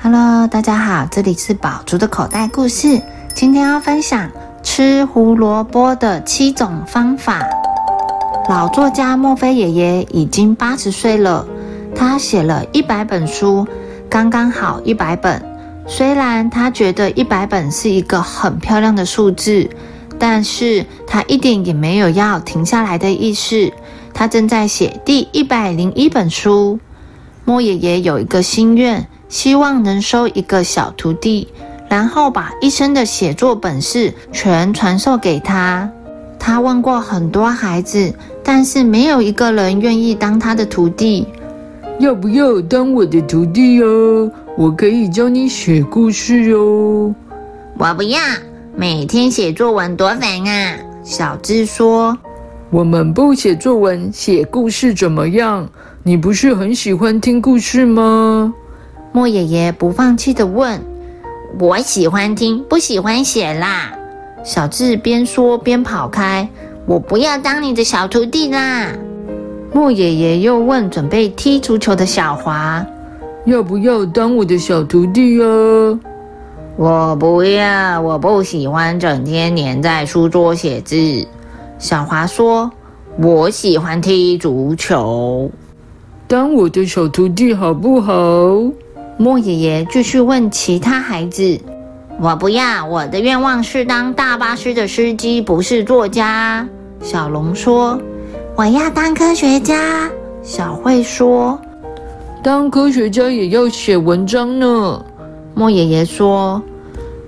Hello，大家好，这里是宝竹的口袋故事。今天要分享吃胡萝卜的七种方法。老作家墨菲爷爷已经八十岁了，他写了一百本书，刚刚好一百本。虽然他觉得一百本是一个很漂亮的数字，但是他一点也没有要停下来的意思。他正在写第一百零一本书。莫爷爷有一个心愿，希望能收一个小徒弟，然后把一生的写作本事全传授给他。他问过很多孩子，但是没有一个人愿意当他的徒弟。要不要当我的徒弟哦？我可以教你写故事哦。我不要，每天写作文多烦啊！小智说：“我们不写作文，写故事怎么样？”你不是很喜欢听故事吗？莫爷爷不放弃的问。我喜欢听，不喜欢写啦。小智边说边跑开。我不要当你的小徒弟啦。莫爷爷又问准备踢足球的小华，要不要当我的小徒弟啊？我不要，我不喜欢整天黏在书桌写字。小华说：“我喜欢踢足球。”当我的小徒弟好不好？莫爷爷继续问其他孩子：“我不要，我的愿望是当大巴士的司机，不是作家。”小龙说：“我要当科学家。”小慧说：“当科学家也要写文章呢。”莫爷爷说：“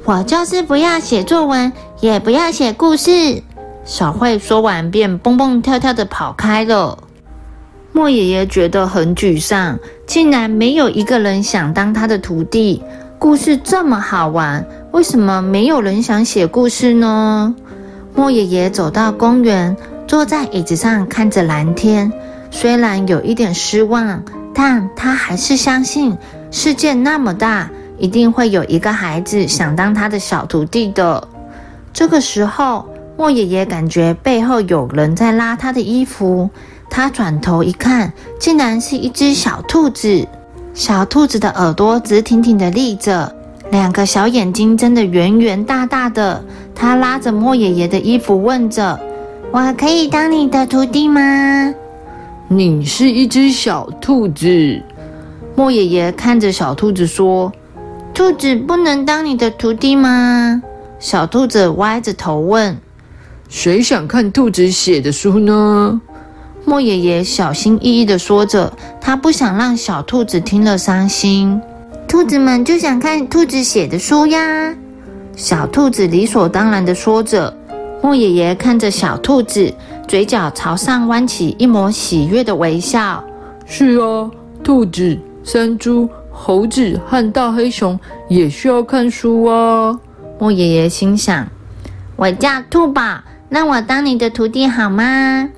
我就是不要写作文，也不要写故事。”小慧说完便蹦蹦跳跳的跑开了。莫爷爷觉得很沮丧，竟然没有一个人想当他的徒弟。故事这么好玩，为什么没有人想写故事呢？莫爷爷走到公园，坐在椅子上看着蓝天，虽然有一点失望，但他还是相信世界那么大，一定会有一个孩子想当他的小徒弟的。这个时候，莫爷爷感觉背后有人在拉他的衣服。他转头一看，竟然是一只小兔子。小兔子的耳朵直挺挺的立着，两个小眼睛睁得圆圆大大的。他拉着莫爷爷的衣服，问着：“我可以当你的徒弟吗？”你是一只小兔子。莫爷爷看着小兔子说：“兔子不能当你的徒弟吗？”小兔子歪着头问：“谁想看兔子写的书呢？”莫爷爷小心翼翼地说着，他不想让小兔子听了伤心。兔子们就想看兔子写的书呀。小兔子理所当然地说着。莫爷爷看着小兔子，嘴角朝上弯起一抹喜悦的微笑。是啊，兔子、山猪、猴子和大黑熊也需要看书啊。莫爷爷心想：我叫兔宝，让我当你的徒弟好吗？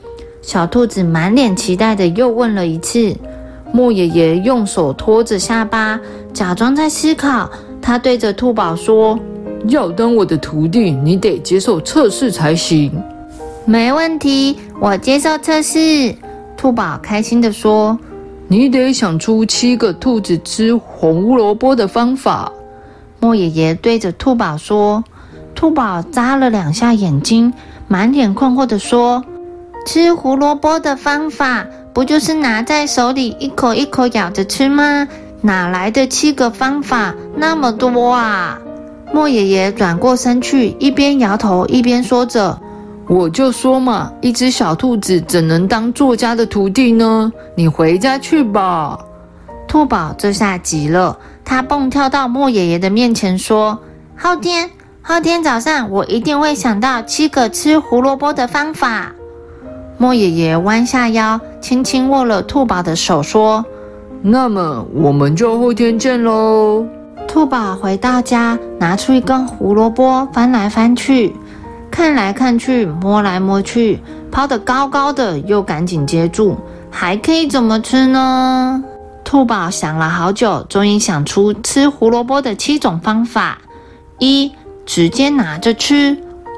小兔子满脸期待的又问了一次。莫爷爷用手托着下巴，假装在思考。他对着兔宝说：“要当我的徒弟，你得接受测试才行。”“没问题，我接受测试。”兔宝开心的说。“你得想出七个兔子吃红萝卜的方法。”莫爷爷对着兔宝说。兔宝眨了两下眼睛，满脸困惑的说。吃胡萝卜的方法不就是拿在手里一口一口咬着吃吗？哪来的七个方法那么多啊？莫爷爷转过身去，一边摇头一边说着：“我就说嘛，一只小兔子怎能当作家的徒弟呢？你回家去吧。”兔宝这下急了，他蹦跳到莫爷爷的面前说：“后天，后天早上我一定会想到七个吃胡萝卜的方法。”莫爷爷弯下腰，轻轻握了兔宝的手，说：“那么我们就后天见喽。”兔宝回到家，拿出一根胡萝卜，翻来翻去，看来看去，摸来摸去，抛得高高的，又赶紧接住，还可以怎么吃呢？兔宝想了好久，终于想出吃胡萝卜的七种方法：一、直接拿着吃；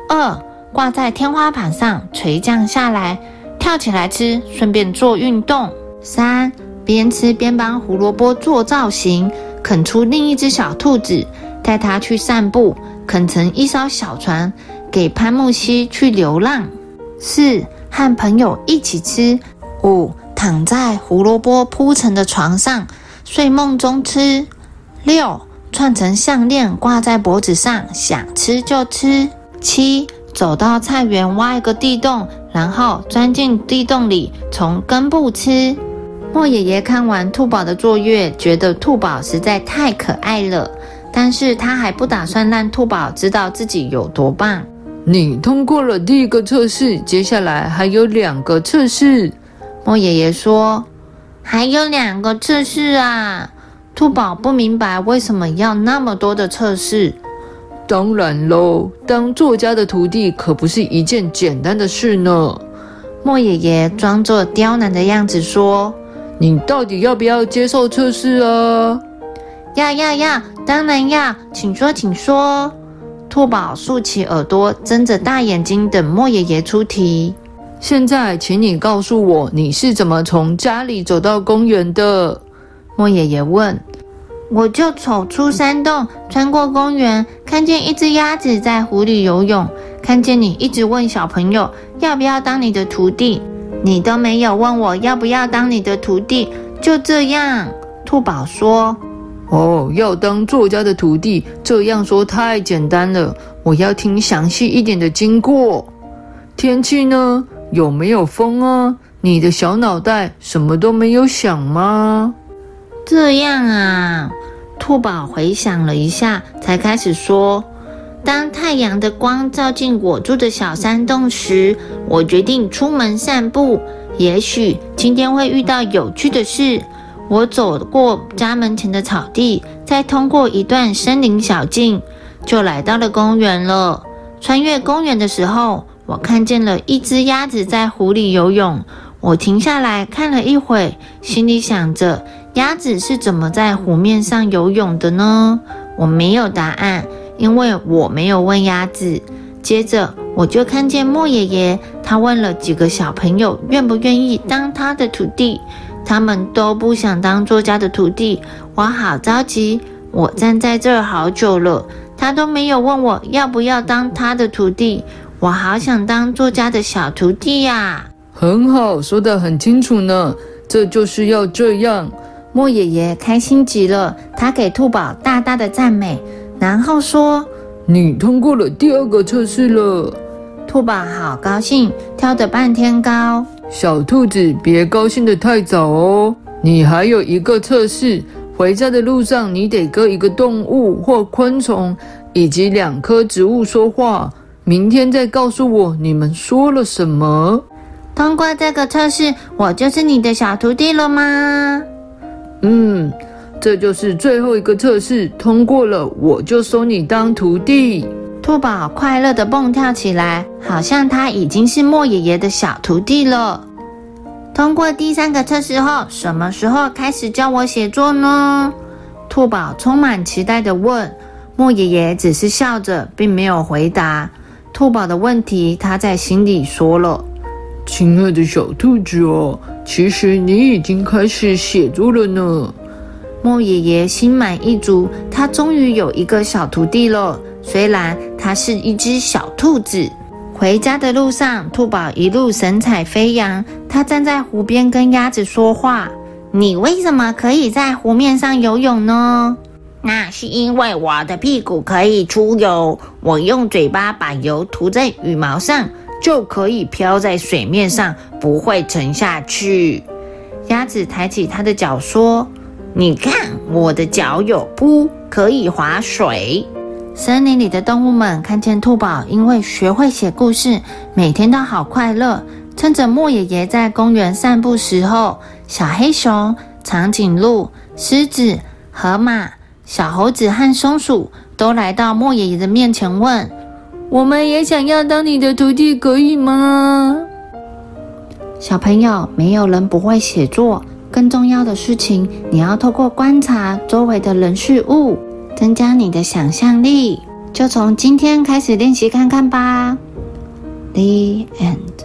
二、挂在天花板上垂降下来。跳起来吃，顺便做运动。三边吃边帮胡萝卜做造型，啃出另一只小兔子，带它去散步；啃成一艘小船，给潘木西去流浪。四和朋友一起吃。五躺在胡萝卜铺成的床上睡梦中吃。六串成项链挂在脖子上，想吃就吃。七走到菜园挖一个地洞，然后钻进地洞里从根部吃。莫爷爷看完兔宝的作业，觉得兔宝实在太可爱了，但是他还不打算让兔宝知道自己有多棒。你通过了第一个测试，接下来还有两个测试。莫爷爷说：“还有两个测试啊！”兔宝不明白为什么要那么多的测试。当然喽，当作家的徒弟可不是一件简单的事呢。莫爷爷装作刁难的样子说：“你到底要不要接受测试啊？”“要要要，当然要，请说，请说。”兔宝竖起耳朵，睁着大眼睛等莫爷爷出题。现在，请你告诉我，你是怎么从家里走到公园的？莫爷爷问。我就走出山洞，穿过公园，看见一只鸭子在湖里游泳，看见你一直问小朋友要不要当你的徒弟，你都没有问我要不要当你的徒弟，就这样。兔宝说。哦，要当作家的徒弟，这样说太简单了。我要听详细一点的经过。天气呢？有没有风啊？你的小脑袋什么都没有想吗？这样啊，兔宝回想了一下，才开始说：当太阳的光照进我住的小山洞时，我决定出门散步。也许今天会遇到有趣的事。我走过家门前的草地，再通过一段森林小径，就来到了公园了。穿越公园的时候，我看见了一只鸭子在湖里游泳。我停下来看了一会，心里想着：鸭子是怎么在湖面上游泳的呢？我没有答案，因为我没有问鸭子。接着，我就看见莫爷爷，他问了几个小朋友愿不愿意当他的徒弟。他们都不想当作家的徒弟，我好着急。我站在这儿好久了，他都没有问我要不要当他的徒弟。我好想当作家的小徒弟呀！很好，说得很清楚呢。这就是要这样。莫爷爷开心极了，他给兔宝大大的赞美，然后说：“你通过了第二个测试了。”兔宝好高兴，跳得半天高。小兔子，别高兴得太早哦！你还有一个测试，回家的路上你得跟一个动物或昆虫，以及两棵植物说话。明天再告诉我你们说了什么。通过这个测试，我就是你的小徒弟了吗？嗯，这就是最后一个测试，通过了我就收你当徒弟。兔宝快乐地蹦跳起来，好像他已经是莫爷爷的小徒弟了。通过第三个测试后，什么时候开始教我写作呢？兔宝充满期待地问。莫爷爷只是笑着，并没有回答兔宝的问题。他在心里说了：“亲爱的小兔子哦，其实你已经开始写作了呢。”莫爷爷心满意足，他终于有一个小徒弟了。虽然他是一只小兔子，回家的路上，兔宝一路神采飞扬。他站在湖边跟鸭子说话：“你为什么可以在湖面上游泳呢？”“那是因为我的屁股可以出油，我用嘴巴把油涂在羽毛上，就可以漂在水面上，不会沉下去。”鸭子抬起它的脚说：“你看，我的脚有蹼，可以划水。”森林里的动物们看见兔宝，因为学会写故事，每天都好快乐。趁着莫爷爷在公园散步时候，小黑熊、长颈鹿、狮子、河马、小猴子和松鼠都来到莫爷爷的面前，问：“我们也想要当你的徒弟，可以吗？”小朋友，没有人不会写作。更重要的事情，你要透过观察周围的人事物。增加你的想象力，就从今天开始练习看看吧。The end.